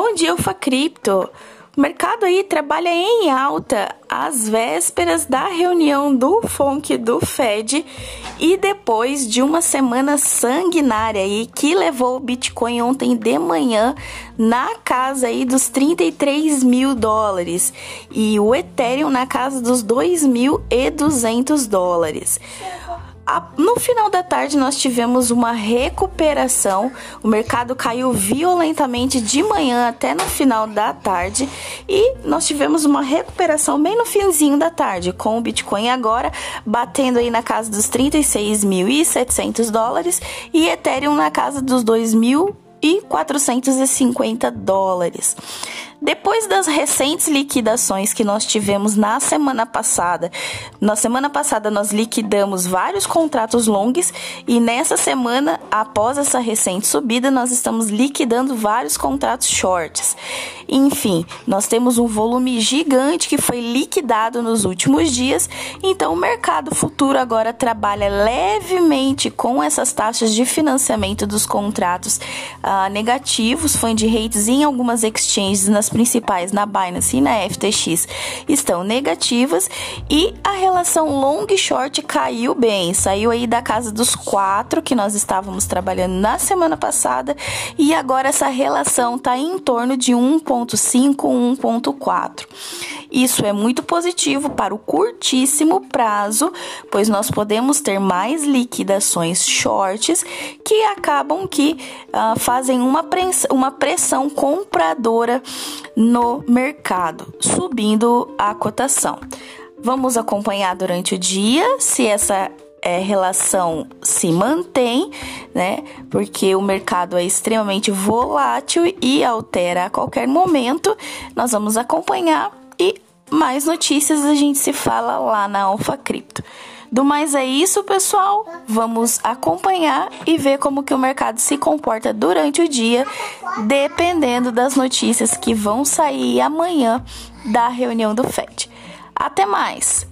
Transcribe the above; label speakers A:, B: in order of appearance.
A: Bom dia, Ufa Cripto. O mercado aí trabalha em alta às vésperas da reunião do FONC do Fed e depois de uma semana sanguinária aí que levou o Bitcoin ontem de manhã na casa aí dos 33 mil dólares e o Ethereum na casa dos 2.200 dólares no final da tarde nós tivemos uma recuperação. O mercado caiu violentamente de manhã até no final da tarde e nós tivemos uma recuperação bem no finzinho da tarde, com o Bitcoin agora batendo aí na casa dos 36.700 dólares e Ethereum na casa dos 2.450 dólares. Depois das recentes liquidações que nós tivemos na semana passada, na semana passada nós liquidamos vários contratos longos e nessa semana, após essa recente subida, nós estamos liquidando vários contratos shorts. Enfim, nós temos um volume gigante que foi liquidado nos últimos dias, então o mercado futuro agora trabalha levemente com essas taxas de financiamento dos contratos uh, negativos, fund rates em algumas exchanges nas principais, na Binance e na FTX, estão negativas e a relação long short caiu bem, saiu aí da casa dos 4 que nós estávamos trabalhando na semana passada e agora essa relação está em torno de 1.5, 1.4. Isso é muito positivo para o curtíssimo prazo, pois nós podemos ter mais liquidações shorts que acabam que uh, fazem uma pressão, uma pressão compradora no mercado, subindo a cotação. Vamos acompanhar durante o dia se essa é, relação se mantém, né? Porque o mercado é extremamente volátil e altera a qualquer momento. Nós vamos acompanhar e mais notícias a gente se fala lá na Alfa Cripto. Do mais é isso, pessoal. Vamos acompanhar e ver como que o mercado se comporta durante o dia, dependendo das notícias que vão sair amanhã da reunião do Fed. Até mais.